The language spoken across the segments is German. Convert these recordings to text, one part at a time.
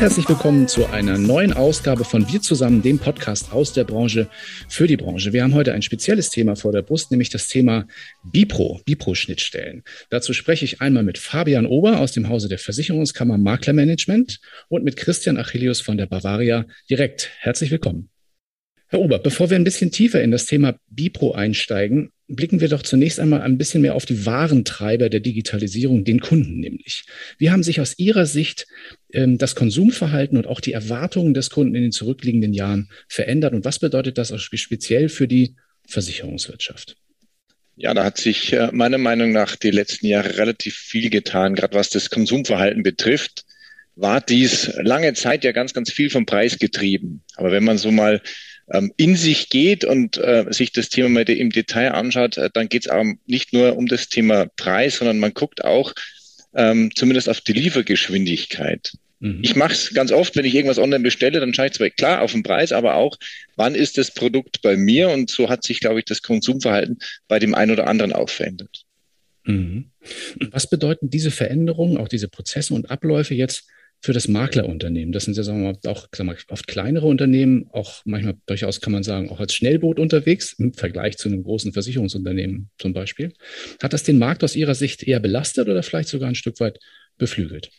Herzlich willkommen zu einer neuen Ausgabe von Wir zusammen, dem Podcast aus der Branche für die Branche. Wir haben heute ein spezielles Thema vor der Brust, nämlich das Thema Bipro, Bipro-Schnittstellen. Dazu spreche ich einmal mit Fabian Ober aus dem Hause der Versicherungskammer Maklermanagement und mit Christian Achillius von der Bavaria direkt. Herzlich willkommen. Herr Ober, bevor wir ein bisschen tiefer in das Thema Bipro einsteigen, blicken wir doch zunächst einmal ein bisschen mehr auf die wahren Treiber der Digitalisierung, den Kunden nämlich. Wie haben sich aus Ihrer Sicht das Konsumverhalten und auch die Erwartungen des Kunden in den zurückliegenden Jahren verändert und was bedeutet das auch speziell für die Versicherungswirtschaft? Ja, da hat sich äh, meiner Meinung nach die letzten Jahre relativ viel getan, gerade was das Konsumverhalten betrifft war dies lange Zeit ja ganz, ganz viel vom Preis getrieben. Aber wenn man so mal ähm, in sich geht und äh, sich das Thema mal im Detail anschaut, äh, dann geht es nicht nur um das Thema Preis, sondern man guckt auch ähm, zumindest auf die Liefergeschwindigkeit. Mhm. Ich mache es ganz oft, wenn ich irgendwas online bestelle, dann schaue ich zwar klar auf den Preis, aber auch, wann ist das Produkt bei mir? Und so hat sich, glaube ich, das Konsumverhalten bei dem einen oder anderen auch verändert. Mhm. Was bedeuten diese Veränderungen, auch diese Prozesse und Abläufe jetzt für das Maklerunternehmen. Das sind ja sagen wir mal, auch sagen wir, oft kleinere Unternehmen, auch manchmal durchaus kann man sagen, auch als Schnellboot unterwegs im Vergleich zu einem großen Versicherungsunternehmen zum Beispiel. Hat das den Markt aus Ihrer Sicht eher belastet oder vielleicht sogar ein Stück weit beflügelt?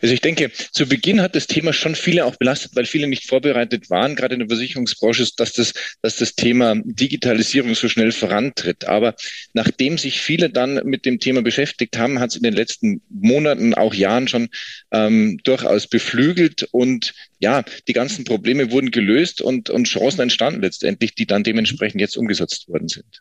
Also ich denke, zu Beginn hat das Thema schon viele auch belastet, weil viele nicht vorbereitet waren, gerade in der Versicherungsbranche, dass das, dass das Thema Digitalisierung so schnell vorantritt. Aber nachdem sich viele dann mit dem Thema beschäftigt haben, hat es in den letzten Monaten, auch Jahren schon ähm, durchaus beflügelt und ja, die ganzen Probleme wurden gelöst und, und Chancen entstanden letztendlich, die dann dementsprechend jetzt umgesetzt worden sind.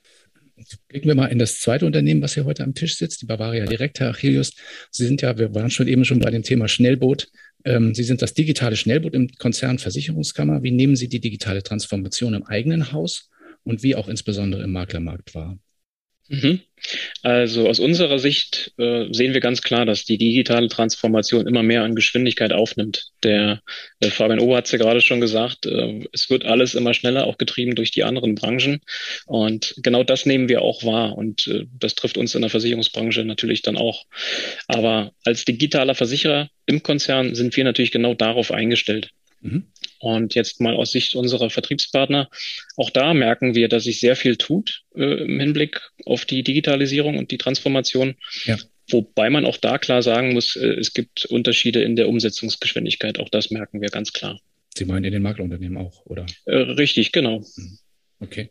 Blicken wir mal in das zweite Unternehmen, was hier heute am Tisch sitzt, die Bavaria Direkt, Herr Achillius. Sie sind ja, wir waren schon eben schon bei dem Thema Schnellboot. Ähm, Sie sind das digitale Schnellboot im Konzern Versicherungskammer. Wie nehmen Sie die digitale Transformation im eigenen Haus und wie auch insbesondere im Maklermarkt wahr? Mhm. Also aus unserer Sicht äh, sehen wir ganz klar, dass die digitale Transformation immer mehr an Geschwindigkeit aufnimmt. Der, der Fabian Ober hat es ja gerade schon gesagt, äh, es wird alles immer schneller, auch getrieben durch die anderen Branchen. Und genau das nehmen wir auch wahr. Und äh, das trifft uns in der Versicherungsbranche natürlich dann auch. Aber als digitaler Versicherer im Konzern sind wir natürlich genau darauf eingestellt. Mhm. Und jetzt mal aus Sicht unserer Vertriebspartner, auch da merken wir, dass sich sehr viel tut äh, im Hinblick auf die Digitalisierung und die Transformation. Ja. Wobei man auch da klar sagen muss, äh, es gibt Unterschiede in der Umsetzungsgeschwindigkeit. Auch das merken wir ganz klar. Sie meinen in den Maklerunternehmen auch, oder? Äh, richtig, genau. Mhm. Okay.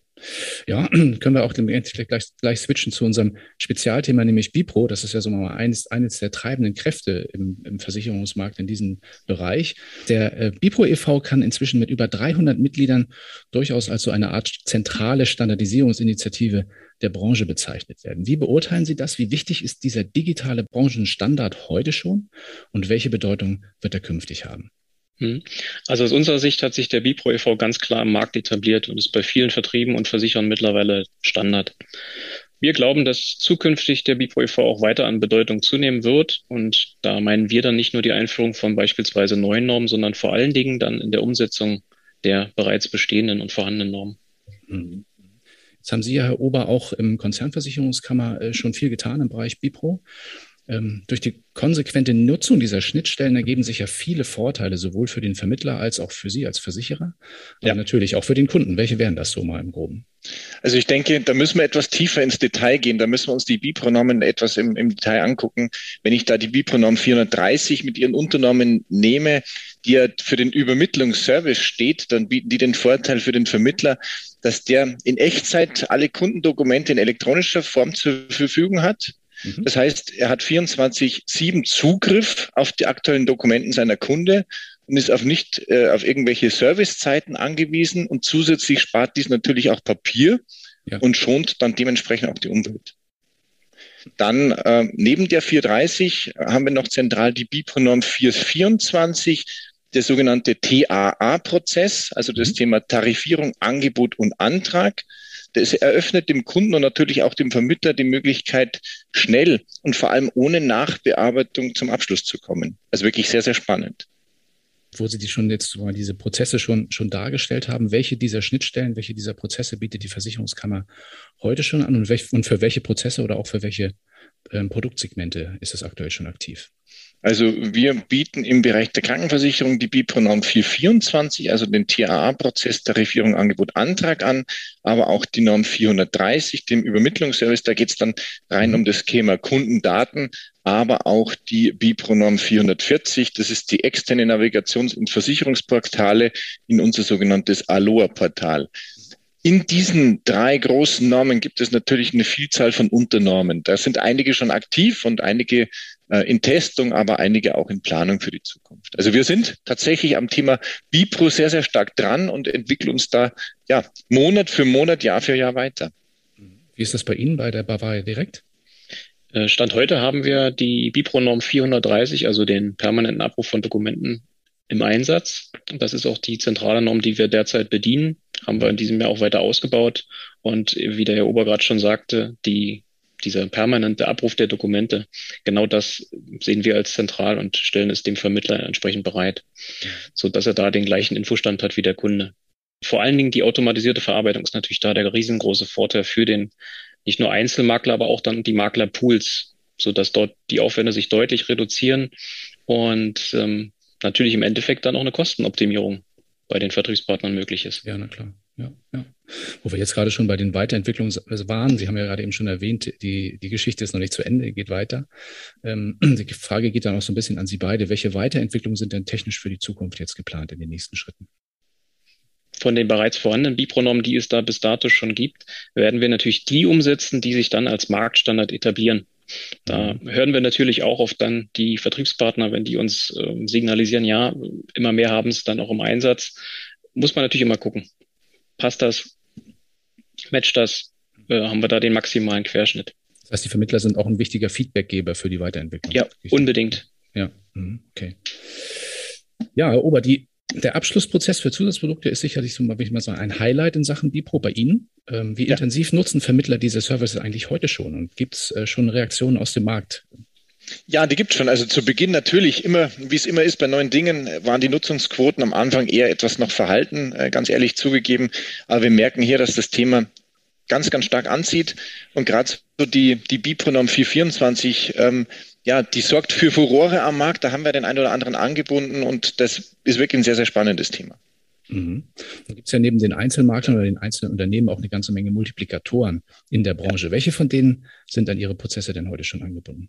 Ja, können wir auch gleich, gleich switchen zu unserem Spezialthema, nämlich Bipro. Das ist ja so mal eines, eines der treibenden Kräfte im, im Versicherungsmarkt in diesem Bereich. Der äh, Bipro e.V. kann inzwischen mit über 300 Mitgliedern durchaus als so eine Art zentrale Standardisierungsinitiative der Branche bezeichnet werden. Wie beurteilen Sie das? Wie wichtig ist dieser digitale Branchenstandard heute schon und welche Bedeutung wird er künftig haben? Hm. Also aus unserer Sicht hat sich der Bipro e.V. ganz klar im Markt etabliert und ist bei vielen Vertrieben und Versichern mittlerweile Standard. Wir glauben, dass zukünftig der Bipro e.V. auch weiter an Bedeutung zunehmen wird. Und da meinen wir dann nicht nur die Einführung von beispielsweise neuen Normen, sondern vor allen Dingen dann in der Umsetzung der bereits bestehenden und vorhandenen Normen. Mhm. Jetzt haben Sie ja, Herr Ober, auch im Konzernversicherungskammer äh, schon viel getan im Bereich Bipro. Ähm, durch die konsequente Nutzung dieser Schnittstellen ergeben sich ja viele Vorteile, sowohl für den Vermittler als auch für Sie als Versicherer, aber ja. natürlich auch für den Kunden. Welche wären das so mal im Groben? Also ich denke, da müssen wir etwas tiefer ins Detail gehen. Da müssen wir uns die Bipronomen etwas im, im Detail angucken. Wenn ich da die Bipronomen 430 mit ihren Unternomen nehme, die ja für den Übermittlungsservice steht, dann bieten die den Vorteil für den Vermittler, dass der in Echtzeit alle Kundendokumente in elektronischer Form zur Verfügung hat Mhm. Das heißt, er hat 24-7 Zugriff auf die aktuellen Dokumenten seiner Kunde und ist auf nicht äh, auf irgendwelche Servicezeiten angewiesen und zusätzlich spart dies natürlich auch Papier ja. und schont dann dementsprechend auch die Umwelt. Dann äh, neben der 430 haben wir noch zentral die BIP-Norm 424, der sogenannte TAA-Prozess, also das mhm. Thema Tarifierung, Angebot und Antrag. Das eröffnet dem Kunden und natürlich auch dem Vermittler die Möglichkeit, schnell und vor allem ohne Nachbearbeitung zum Abschluss zu kommen. Also wirklich sehr, sehr spannend wo Sie die schon jetzt mal diese Prozesse schon, schon dargestellt haben, welche dieser Schnittstellen, welche dieser Prozesse bietet die Versicherungskammer heute schon an und, welch, und für welche Prozesse oder auch für welche ähm, Produktsegmente ist es aktuell schon aktiv? Also wir bieten im Bereich der Krankenversicherung die BIPRO-Norm 424, also den TAA-Prozess Tarifierung Angebot Antrag an, aber auch die Norm 430, dem Übermittlungsservice. Da geht es dann rein um das Thema Kundendaten, aber auch die BIPRO-Norm 440. Das ist die externe Navigations- und Versicherungsportale in unser sogenanntes Aloha-Portal. In diesen drei großen Normen gibt es natürlich eine Vielzahl von Unternormen. Da sind einige schon aktiv und einige äh, in Testung, aber einige auch in Planung für die Zukunft. Also wir sind tatsächlich am Thema Bipro sehr, sehr stark dran und entwickeln uns da ja Monat für Monat, Jahr für Jahr weiter. Wie ist das bei Ihnen bei der Bavaria direkt? Äh, Stand heute haben wir die Bipro-Norm 430, also den permanenten Abruf von Dokumenten im Einsatz. Das ist auch die zentrale Norm, die wir derzeit bedienen haben wir in diesem Jahr auch weiter ausgebaut. Und wie der Herr Ober gerade schon sagte, die, dieser permanente Abruf der Dokumente, genau das sehen wir als zentral und stellen es dem Vermittler entsprechend bereit, so dass er da den gleichen Infostand hat wie der Kunde. Vor allen Dingen die automatisierte Verarbeitung ist natürlich da der riesengroße Vorteil für den nicht nur Einzelmakler, aber auch dann die Maklerpools, so dass dort die Aufwände sich deutlich reduzieren und ähm, natürlich im Endeffekt dann auch eine Kostenoptimierung bei den Vertriebspartnern möglich ist. Ja, na klar. Ja, ja. Wo wir jetzt gerade schon bei den Weiterentwicklungen waren, Sie haben ja gerade eben schon erwähnt, die, die Geschichte ist noch nicht zu Ende, geht weiter. Ähm, die Frage geht dann auch so ein bisschen an Sie beide. Welche Weiterentwicklungen sind denn technisch für die Zukunft jetzt geplant in den nächsten Schritten? Von den bereits vorhandenen Bipronormen, die es da bis dato schon gibt, werden wir natürlich die umsetzen, die sich dann als Marktstandard etablieren. Da mhm. hören wir natürlich auch auf dann die Vertriebspartner, wenn die uns äh, signalisieren, ja, immer mehr haben es dann auch im Einsatz. Muss man natürlich immer gucken. Passt das? Matcht das? Äh, haben wir da den maximalen Querschnitt? Das heißt, die Vermittler sind auch ein wichtiger Feedbackgeber für die Weiterentwicklung. Ja, unbedingt. Ja, mhm, okay. Ja, Herr Ober, die der Abschlussprozess für Zusatzprodukte ist sicherlich so, ich mal sagen, ein Highlight in Sachen Bipro bei Ihnen. Ähm, wie ja. intensiv nutzen Vermittler diese Services eigentlich heute schon? Und gibt es äh, schon Reaktionen aus dem Markt? Ja, die gibt es schon. Also zu Beginn natürlich immer, wie es immer ist bei neuen Dingen, waren die Nutzungsquoten am Anfang eher etwas noch verhalten, äh, ganz ehrlich zugegeben. Aber wir merken hier, dass das Thema ganz, ganz stark anzieht. Und gerade so die, die Bipronorm 424 ähm, ja, die sorgt für Furore am Markt. Da haben wir den einen oder anderen angebunden und das ist wirklich ein sehr, sehr spannendes Thema. Mhm. Da gibt es ja neben den Einzelmaklern oder den einzelnen Unternehmen auch eine ganze Menge Multiplikatoren in der Branche. Ja. Welche von denen sind an Ihre Prozesse denn heute schon angebunden?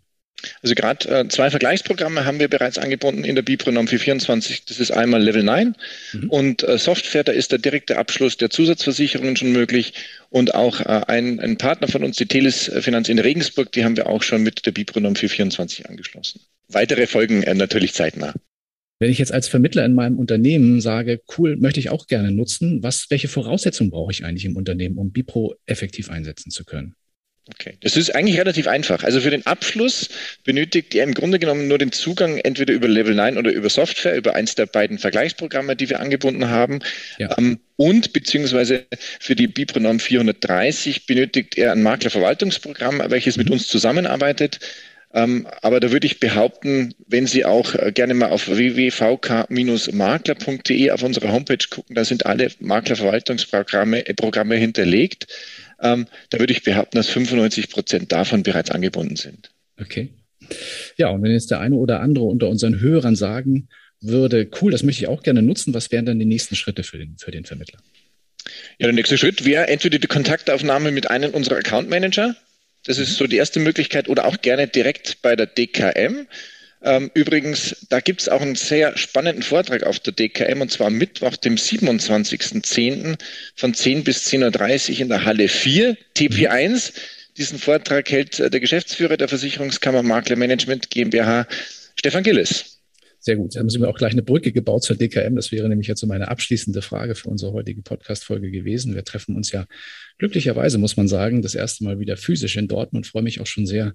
Also gerade äh, zwei Vergleichsprogramme haben wir bereits angebunden in der Bipronorm 424. Das ist einmal Level 9 mhm. und äh, Software, da ist der direkte Abschluss der Zusatzversicherungen schon möglich und auch äh, ein, ein Partner von uns, die Telis Finanz in Regensburg, die haben wir auch schon mit der Bipronorm 424 angeschlossen. Weitere folgen äh, natürlich zeitnah. Wenn ich jetzt als Vermittler in meinem Unternehmen sage, cool, möchte ich auch gerne nutzen, was, welche Voraussetzungen brauche ich eigentlich im Unternehmen, um Bipro effektiv einsetzen zu können? Okay, das ist eigentlich relativ einfach. Also für den Abschluss benötigt ihr im Grunde genommen nur den Zugang entweder über Level 9 oder über Software, über eins der beiden Vergleichsprogramme, die wir angebunden haben. Ja. Ähm, und beziehungsweise für die Bipronorm 430 benötigt er ein Maklerverwaltungsprogramm, welches mit mhm. uns zusammenarbeitet. Ähm, aber da würde ich behaupten, wenn Sie auch äh, gerne mal auf www.vk-makler.de auf unserer Homepage gucken, da sind alle Maklerverwaltungsprogramme äh, Programme hinterlegt ähm, da würde ich behaupten, dass 95 Prozent davon bereits angebunden sind. Okay. Ja, und wenn jetzt der eine oder andere unter unseren Hörern sagen würde, cool, das möchte ich auch gerne nutzen, was wären dann die nächsten Schritte für den, für den Vermittler? Ja, der nächste Schritt wäre entweder die Kontaktaufnahme mit einem unserer Account Manager. Das ist so die erste Möglichkeit oder auch gerne direkt bei der DKM. Ähm, übrigens, da gibt es auch einen sehr spannenden Vortrag auf der DKM und zwar Mittwoch, dem 27.10. von 10 bis 10.30 Uhr in der Halle 4, TP1. Diesen Vortrag hält äh, der Geschäftsführer der Versicherungskammer Makler Management GmbH, Stefan Gillis. Sehr gut. Da haben Sie mir auch gleich eine Brücke gebaut zur DKM. Das wäre nämlich jetzt so meine abschließende Frage für unsere heutige Podcast-Folge gewesen. Wir treffen uns ja glücklicherweise, muss man sagen, das erste Mal wieder physisch in Dortmund. Freue mich auch schon sehr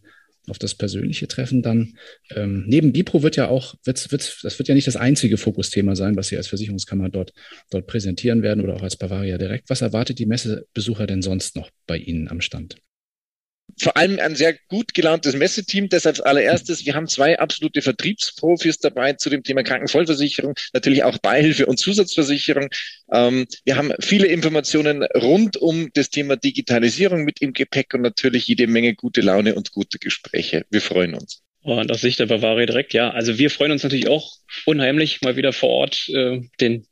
auf das persönliche Treffen dann. Ähm, neben Bipro wird ja auch, wird, wird, das wird ja nicht das einzige Fokusthema sein, was Sie als Versicherungskammer dort, dort präsentieren werden oder auch als Bavaria direkt. Was erwartet die Messebesucher denn sonst noch bei Ihnen am Stand? Vor allem ein sehr gut gelauntes Messeteam. Deshalb als allererstes, wir haben zwei absolute Vertriebsprofis dabei zu dem Thema Krankenvollversicherung, natürlich auch Beihilfe und Zusatzversicherung. Ähm, wir haben viele Informationen rund um das Thema Digitalisierung mit im Gepäck und natürlich jede Menge gute Laune und gute Gespräche. Wir freuen uns. Und aus Sicht der Bavaria direkt, ja. Also wir freuen uns natürlich auch unheimlich, mal wieder vor Ort äh, den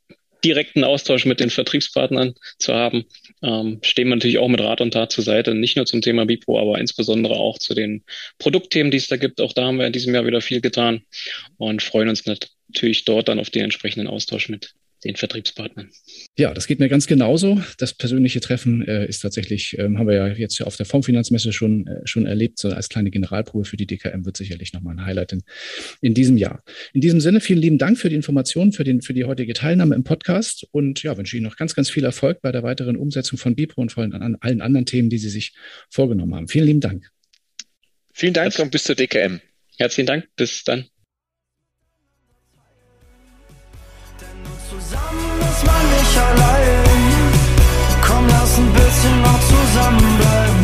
direkten Austausch mit den Vertriebspartnern zu haben. Ähm, stehen wir natürlich auch mit Rat und Tat zur Seite, nicht nur zum Thema Bipro, aber insbesondere auch zu den Produktthemen, die es da gibt. Auch da haben wir in diesem Jahr wieder viel getan und freuen uns natürlich dort dann auf den entsprechenden Austausch mit den Vertriebspartnern. Ja, das geht mir ganz genauso. Das persönliche Treffen äh, ist tatsächlich, ähm, haben wir ja jetzt ja auf der Fondsfinanzmesse schon, äh, schon erlebt, so als kleine Generalprobe für die DKM wird sicherlich nochmal ein Highlight in, in diesem Jahr. In diesem Sinne, vielen lieben Dank für die Informationen, für, den, für die heutige Teilnahme im Podcast und ja, wünsche Ihnen noch ganz, ganz viel Erfolg bei der weiteren Umsetzung von Bipro und vor allem an allen anderen Themen, die Sie sich vorgenommen haben. Vielen lieben Dank. Vielen Dank und bis zur DKM. Herzlichen Dank. Bis dann. ein bisschen noch zusammenbleiben.